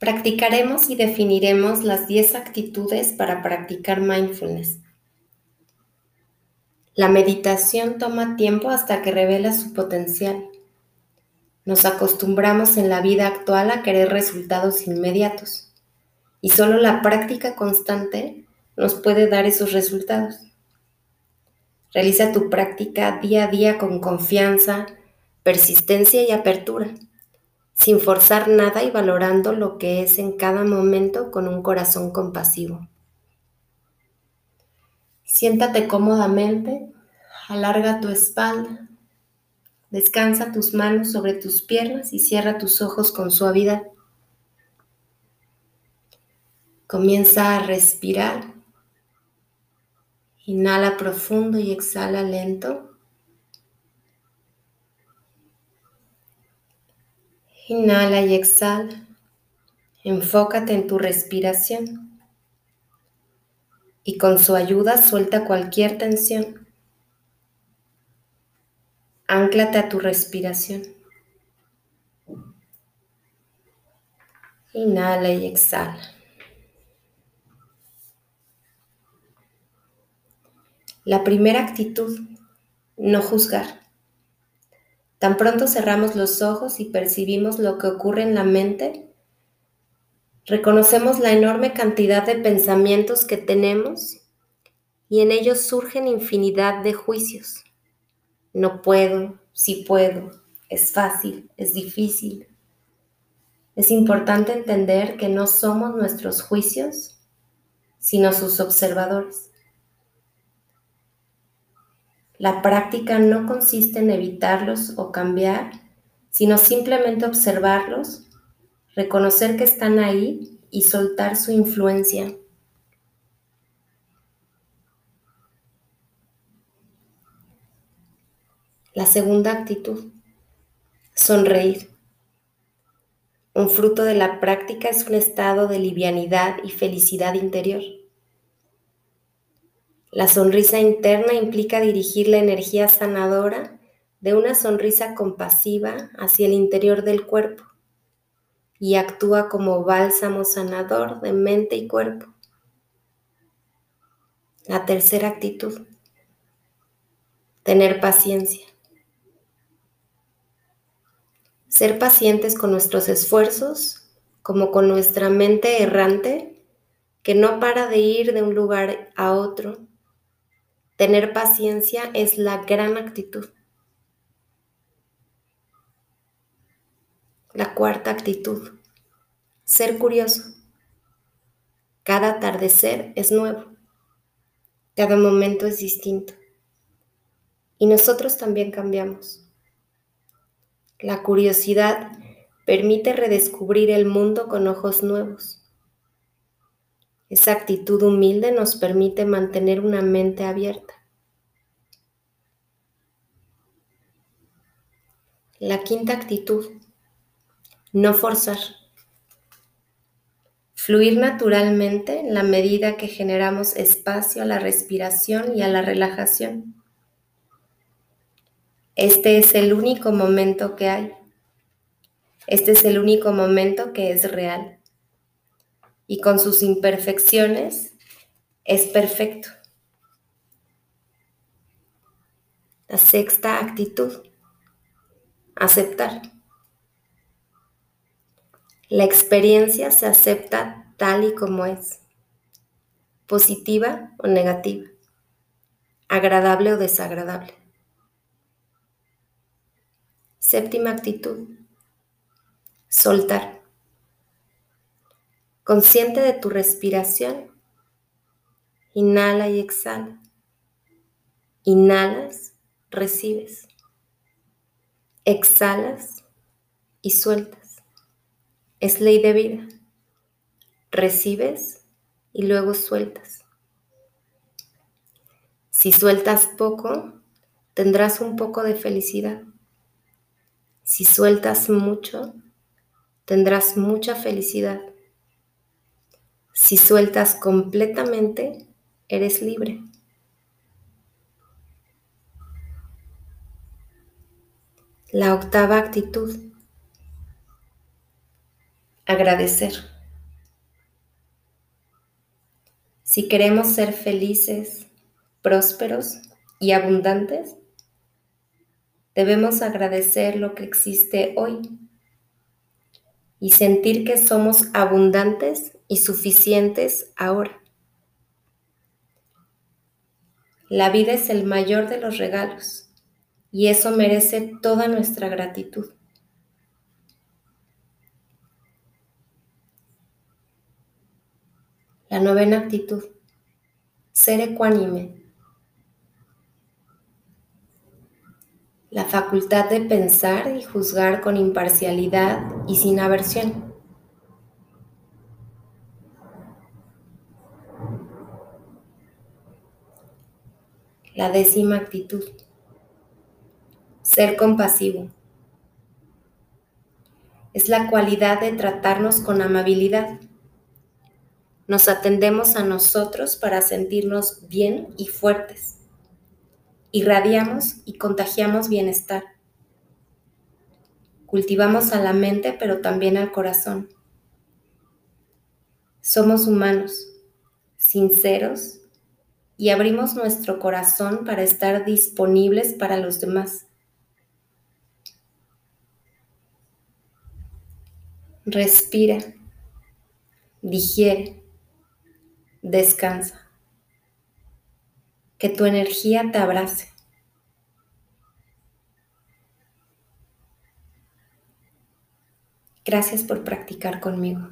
Practicaremos y definiremos las 10 actitudes para practicar mindfulness. La meditación toma tiempo hasta que revela su potencial. Nos acostumbramos en la vida actual a querer resultados inmediatos y solo la práctica constante nos puede dar esos resultados. Realiza tu práctica día a día con confianza, persistencia y apertura sin forzar nada y valorando lo que es en cada momento con un corazón compasivo. Siéntate cómodamente, alarga tu espalda, descansa tus manos sobre tus piernas y cierra tus ojos con suavidad. Comienza a respirar. Inhala profundo y exhala lento. Inhala y exhala. Enfócate en tu respiración. Y con su ayuda suelta cualquier tensión. Anclate a tu respiración. Inhala y exhala. La primera actitud, no juzgar. Tan pronto cerramos los ojos y percibimos lo que ocurre en la mente, reconocemos la enorme cantidad de pensamientos que tenemos y en ellos surgen infinidad de juicios. No puedo, sí puedo, es fácil, es difícil. Es importante entender que no somos nuestros juicios, sino sus observadores. La práctica no consiste en evitarlos o cambiar, sino simplemente observarlos, reconocer que están ahí y soltar su influencia. La segunda actitud, sonreír. Un fruto de la práctica es un estado de livianidad y felicidad interior. La sonrisa interna implica dirigir la energía sanadora de una sonrisa compasiva hacia el interior del cuerpo y actúa como bálsamo sanador de mente y cuerpo. La tercera actitud, tener paciencia. Ser pacientes con nuestros esfuerzos como con nuestra mente errante que no para de ir de un lugar a otro Tener paciencia es la gran actitud. La cuarta actitud, ser curioso. Cada atardecer es nuevo. Cada momento es distinto. Y nosotros también cambiamos. La curiosidad permite redescubrir el mundo con ojos nuevos. Esa actitud humilde nos permite mantener una mente abierta. La quinta actitud, no forzar. Fluir naturalmente en la medida que generamos espacio a la respiración y a la relajación. Este es el único momento que hay. Este es el único momento que es real y con sus imperfecciones es perfecto. La sexta actitud, aceptar. La experiencia se acepta tal y como es, positiva o negativa, agradable o desagradable. Séptima actitud, soltar. Consciente de tu respiración. Inhala y exhala. Inhalas, recibes. Exhalas y sueltas. Es ley de vida. Recibes y luego sueltas. Si sueltas poco, tendrás un poco de felicidad. Si sueltas mucho, tendrás mucha felicidad. Si sueltas completamente, eres libre. La octava actitud. agradecer. Si queremos ser felices, prósperos y abundantes, debemos agradecer lo que existe hoy y sentir que somos abundantes y suficientes ahora. La vida es el mayor de los regalos y eso merece toda nuestra gratitud. La novena actitud, ser ecuánime. La facultad de pensar y juzgar con imparcialidad y sin aversión. La décima actitud, ser compasivo. Es la cualidad de tratarnos con amabilidad. Nos atendemos a nosotros para sentirnos bien y fuertes. Irradiamos y contagiamos bienestar. Cultivamos a la mente, pero también al corazón. Somos humanos, sinceros, y abrimos nuestro corazón para estar disponibles para los demás. Respira, digiere, descansa. Que tu energía te abrace. Gracias por practicar conmigo.